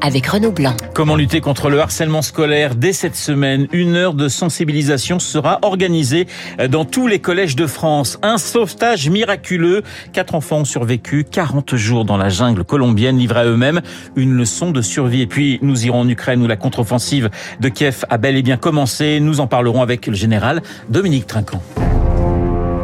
avec Renaud Blanc. Comment lutter contre le harcèlement scolaire Dès cette semaine, une heure de sensibilisation sera organisée dans tous les collèges de France. Un sauvetage miraculeux. Quatre enfants ont survécu 40 jours dans la jungle colombienne, livrés à eux-mêmes. Une leçon de survie. Et puis, nous irons en Ukraine où la contre-offensive de Kiev a bel et bien commencé. Nous en parlerons avec le général Dominique Trinquant.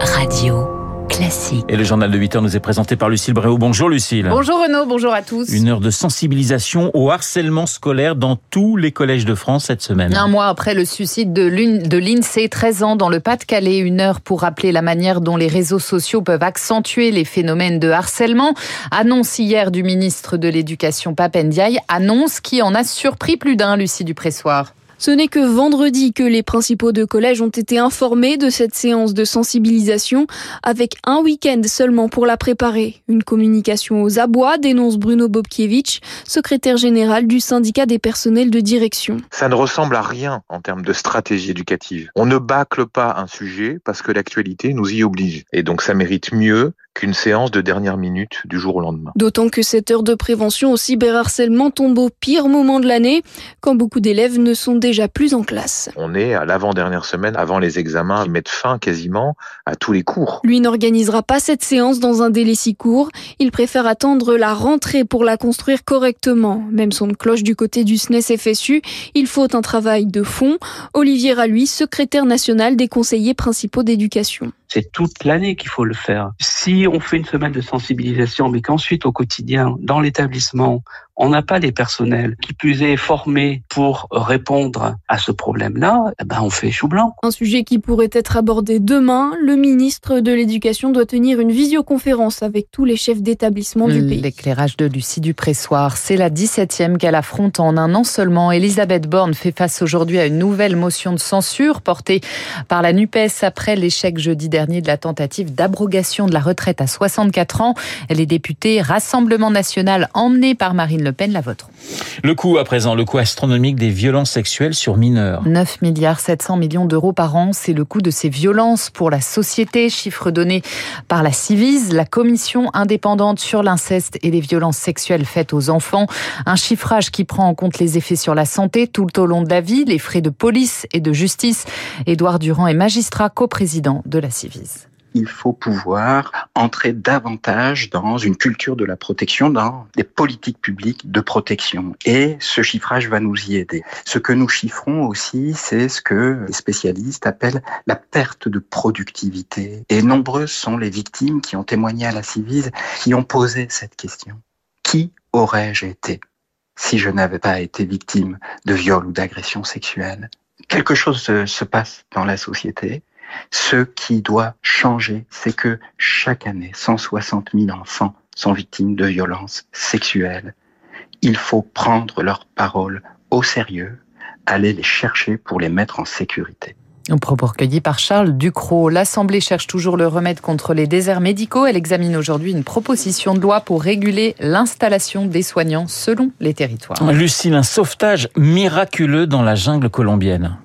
Radio. Classique. Et le journal de 8 heures nous est présenté par Lucille Bréau. Bonjour Lucille. Bonjour Renaud, bonjour à tous. Une heure de sensibilisation au harcèlement scolaire dans tous les collèges de France cette semaine. Un mois après le suicide de l'INSEE, 13 ans dans le Pas-de-Calais, une heure pour rappeler la manière dont les réseaux sociaux peuvent accentuer les phénomènes de harcèlement. Annonce hier du ministre de l'Éducation Papendiaï, annonce qui en a surpris plus d'un, Lucie Dupressoir. Ce n'est que vendredi que les principaux de collège ont été informés de cette séance de sensibilisation, avec un week-end seulement pour la préparer. Une communication aux abois, dénonce Bruno Bobkiewicz, secrétaire général du syndicat des personnels de direction. Ça ne ressemble à rien en termes de stratégie éducative. On ne bâcle pas un sujet parce que l'actualité nous y oblige. Et donc ça mérite mieux qu'une séance de dernière minute du jour au lendemain. D'autant que cette heure de prévention au cyberharcèlement tombe au pire moment de l'année, quand beaucoup d'élèves ne sont déjà plus en classe. On est à l'avant-dernière semaine avant les examens qui mettent fin quasiment à tous les cours. Lui n'organisera pas cette séance dans un délai si court. Il préfère attendre la rentrée pour la construire correctement. Même son cloche du côté du SNES FSU, il faut un travail de fond. Olivier Ralui, secrétaire national des conseillers principaux d'éducation. C'est toute l'année qu'il faut le faire. Si on fait une semaine de sensibilisation, mais qu'ensuite au quotidien, dans l'établissement, on n'a pas les personnels qui plus est formés pour répondre à ce problème-là, eh ben on fait chou blanc. Un sujet qui pourrait être abordé demain. Le ministre de l'Éducation doit tenir une visioconférence avec tous les chefs d'établissement du pays. L'éclairage de Lucie Dupressoir, c'est la 17e qu'elle affronte en un an seulement. Elisabeth Borne fait face aujourd'hui à une nouvelle motion de censure portée par la NUPES après l'échec jeudi dernier de la tentative d'abrogation de la retraite à 64 ans. Les députés Rassemblement national emmenés par Marine Le Pen la voteront. Le coût à présent, le coût astronomique des violences sexuelles sur mineurs. 9 milliards 700 millions d'euros par an, c'est le coût de ces violences pour la société, chiffre donné par la Civise, la commission indépendante sur l'inceste et les violences sexuelles faites aux enfants. Un chiffrage qui prend en compte les effets sur la santé tout au long de la vie, les frais de police et de justice. Édouard Durand est magistrat coprésident de la Civise il faut pouvoir entrer davantage dans une culture de la protection, dans des politiques publiques de protection. Et ce chiffrage va nous y aider. Ce que nous chiffrons aussi, c'est ce que les spécialistes appellent la perte de productivité. Et nombreuses sont les victimes qui ont témoigné à la Civise, qui ont posé cette question. Qui aurais-je été si je n'avais pas été victime de viol ou d'agression sexuelle Quelque chose se passe dans la société ce qui doit changer, c'est que chaque année, 160 000 enfants sont victimes de violences sexuelles. Il faut prendre leurs paroles au sérieux, aller les chercher pour les mettre en sécurité. Un propos recueilli par Charles Ducrot. L'Assemblée cherche toujours le remède contre les déserts médicaux. Elle examine aujourd'hui une proposition de loi pour réguler l'installation des soignants selon les territoires. Lucille, un sauvetage miraculeux dans la jungle colombienne.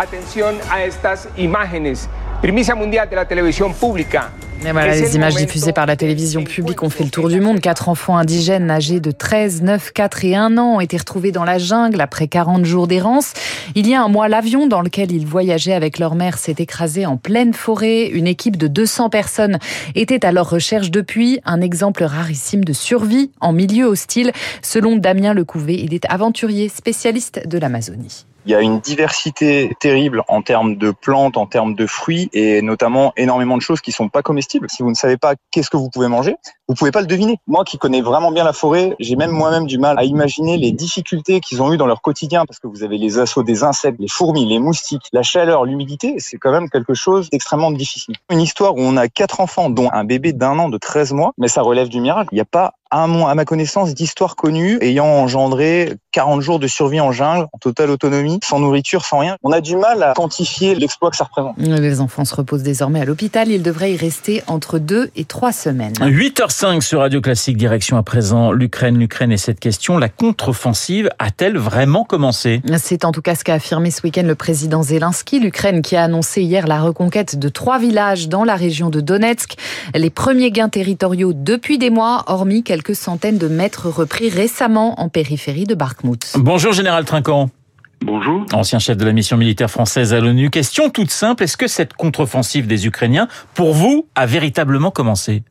Atención a estas imágenes. Primicia mundial de la televisión pública. Voilà, les images diffusées par la télévision publique ont fait le tour du monde. Quatre enfants indigènes âgés de 13, 9, 4 et 1 ans ont été retrouvés dans la jungle après 40 jours d'errance. Il y a un mois, l'avion dans lequel ils voyageaient avec leur mère s'est écrasé en pleine forêt. Une équipe de 200 personnes était à leur recherche depuis. Un exemple rarissime de survie en milieu hostile. Selon Damien Lecouvé, il est aventurier spécialiste de l'Amazonie. Il y a une diversité terrible en termes de plantes, en termes de fruits et notamment énormément de choses qui sont pas comestibles. Si vous ne savez pas qu'est-ce que vous pouvez manger, vous pouvez pas le deviner. Moi qui connais vraiment bien la forêt, j'ai même moi-même du mal à imaginer les difficultés qu'ils ont eues dans leur quotidien parce que vous avez les assauts des insectes, les fourmis, les moustiques, la chaleur, l'humidité, c'est quand même quelque chose d'extrêmement difficile. Une histoire où on a quatre enfants dont un bébé d'un an de 13 mois, mais ça relève du miracle. Il n'y a pas à, mon, à ma connaissance, d'histoires connues ayant engendré 40 jours de survie en jungle, en totale autonomie, sans nourriture, sans rien. On a du mal à quantifier l'exploit que ça représente. Les enfants se reposent désormais à l'hôpital. Ils devraient y rester entre deux et trois semaines. 8h 8h05 sur Radio Classique, direction à présent l'Ukraine. L'Ukraine et cette question, la contre-offensive a-t-elle vraiment commencé? C'est en tout cas ce qu'a affirmé ce week-end le président Zelensky. L'Ukraine qui a annoncé hier la reconquête de trois villages dans la région de Donetsk. Les premiers gains territoriaux depuis des mois, hormis quelques centaines de mètres repris récemment en périphérie de Bakhmut. Bonjour Général Trinquant. Bonjour. Ancien chef de la mission militaire française à l'ONU. Question toute simple, est-ce que cette contre-offensive des Ukrainiens, pour vous, a véritablement commencé?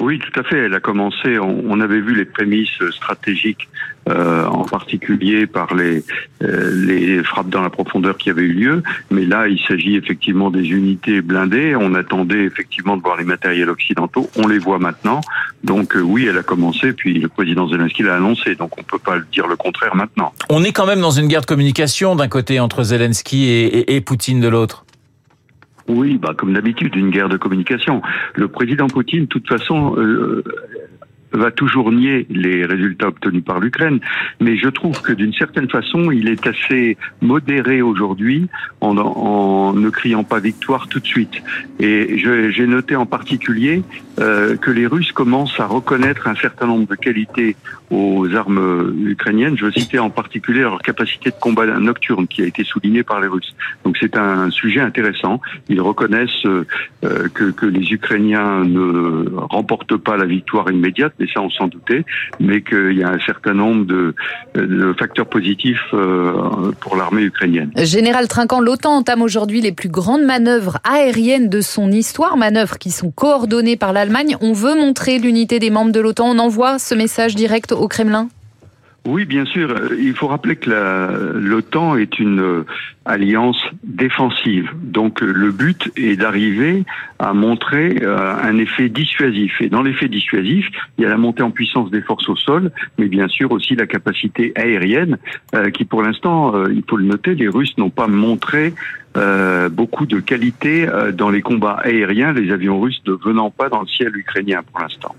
Oui, tout à fait. Elle a commencé. On, avait vu les prémices stratégiques, euh, en particulier par les euh, les frappes dans la profondeur qui avaient eu lieu. Mais là, il s'agit effectivement des unités blindées. On attendait effectivement de voir les matériels occidentaux. On les voit maintenant. Donc euh, oui, elle a commencé. Puis le président Zelensky l'a annoncé. Donc on peut pas dire le contraire maintenant. On est quand même dans une guerre de communication d'un côté entre Zelensky et Poutine de l'autre. Oui, bah comme d'habitude, une guerre de communication. Le président Poutine, de toute façon, euh, va toujours nier les résultats obtenus par l'Ukraine, mais je trouve que d'une certaine façon, il est assez modéré aujourd'hui en, en, ne criant pas victoire tout de suite. Et j'ai noté en particulier euh, que les Russes commencent à reconnaître un certain nombre de qualités aux armes ukrainiennes. Je citer en particulier leur capacité de combat nocturne qui a été soulignée par les Russes. Donc c'est un sujet intéressant. Ils reconnaissent euh, que, que les Ukrainiens ne remportent pas la victoire immédiate, mais ça on s'en doutait, mais qu'il y a un certain nombre de, de facteurs positifs euh, pour l'armée ukrainienne. Général Trinquant, l'OTAN entame aujourd'hui les plus grandes manœuvres aériennes de son histoire, manœuvres qui sont coordonnées par l'Allemagne. On veut montrer l'unité des membres de l'OTAN. On envoie ce message direct au Kremlin oui, bien sûr. Il faut rappeler que l'OTAN est une euh, alliance défensive. Donc euh, le but est d'arriver à montrer euh, un effet dissuasif. Et dans l'effet dissuasif, il y a la montée en puissance des forces au sol, mais bien sûr aussi la capacité aérienne, qui pour l'instant, il faut le noter, les Russes n'ont pas montré euh, beaucoup de qualité euh, dans les combats aériens, les avions russes ne venant pas dans le ciel ukrainien pour l'instant.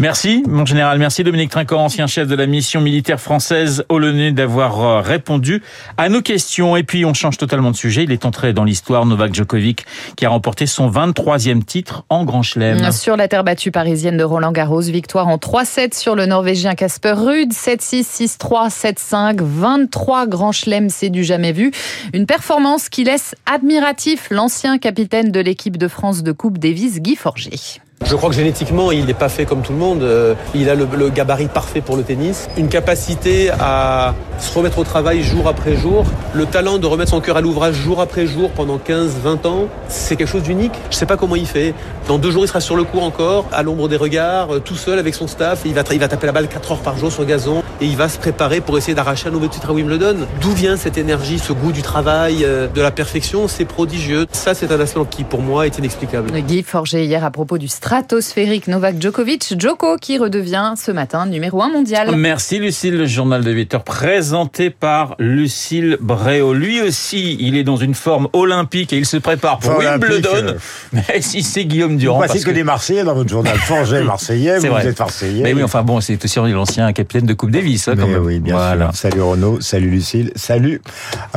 Merci, mon général. Merci Dominique Trinquant, ancien chef de la mission militaire française au d'avoir euh, répondu à nos questions. Et puis, on change totalement de sujet. Il est entré dans l'histoire Novak Djokovic, qui a remporté son 23e titre en Grand Chelem. Sur la terre battue parisienne de Roland Garros, victoire en 3-7 sur le Norvégien Casper Ruud, 7-6, 6-3, 7-5, 23 Grand Chelem, c'est du jamais vu. Une performance qui laisse admiratif l'ancien capitaine de l'équipe de France de Coupe Davis, Guy Forger. Je crois que génétiquement, il n'est pas fait comme tout le monde. Euh, il a le, le, gabarit parfait pour le tennis, une capacité à se remettre au travail jour après jour, le talent de remettre son cœur à l'ouvrage jour après jour pendant 15, 20 ans. C'est quelque chose d'unique. Je ne sais pas comment il fait. Dans deux jours, il sera sur le court encore, à l'ombre des regards, euh, tout seul avec son staff. Il va, il va taper la balle 4 heures par jour sur gazon et il va se préparer pour essayer d'arracher un nouveau titre à Wimbledon. D'où vient cette énergie, ce goût du travail, euh, de la perfection? C'est prodigieux. Ça, c'est un aspect qui, pour moi, est inexplicable. Guy hier, à propos du stratosphérique Novak Djokovic. Djoko qui redevient ce matin numéro 1 mondial. Merci Lucille, le journal de 8 heures présenté par Lucille Bréau. Lui aussi, il est dans une forme olympique et il se prépare pour Wimbledon. Euh... Mais si c'est Guillaume Durand. Vous parce que, que des Marseillais dans votre journal. Forget Marseillais, vous, êtes Marseillais. Mais oui, enfin bon, c'est aussi l'ancien capitaine de Coupe Davis. Hein, quand même. Oui, bien voilà. sûr. Salut Renaud, salut Lucille, salut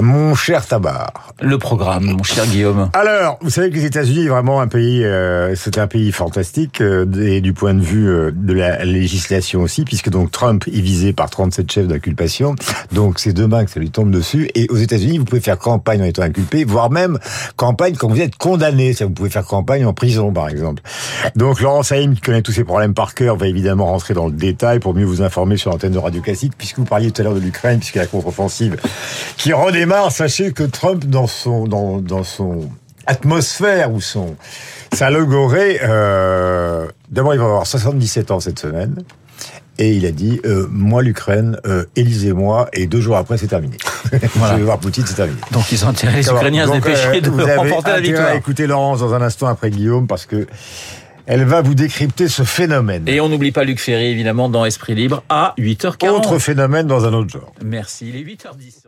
mon cher Tabar. Le programme, mon cher Guillaume. Alors, vous savez que les États-Unis, vraiment un pays, euh, c'est un pays fantastique. Euh, et du point de vue euh, de la législation aussi, puisque donc Trump est visé par 37 chefs d'inculpation. Donc c'est demain que ça lui tombe dessus. Et aux États-Unis, vous pouvez faire campagne en étant inculpé, voire même campagne quand vous êtes condamné. Vous pouvez faire campagne en prison, par exemple. Donc Laurent Saïm, qui connaît tous ces problèmes par cœur, va évidemment rentrer dans le détail pour mieux vous informer sur l'antenne de Radio Classique, puisque vous parliez tout à l'heure de l'Ukraine, puisque la contre-offensive qui redémarre. Sachez que Trump, dans son atmosphère ou son sa logorée, euh, d'abord il va avoir 77 ans cette semaine. Et il a dit, euh, moi l'Ukraine, euh, élisez-moi, et deux jours après c'est terminé. Voilà. Je vais voir Poutine, c'est terminé. Donc ils ont intérêt les Ukrainiens à se dépêcher de vous remporter la victoire. À écouter Laurence dans un instant après Guillaume, parce que elle va vous décrypter ce phénomène. Et on n'oublie pas Luc Ferry, évidemment, dans Esprit Libre, à 8h40. Autre phénomène dans un autre genre. Merci, il est 8h10.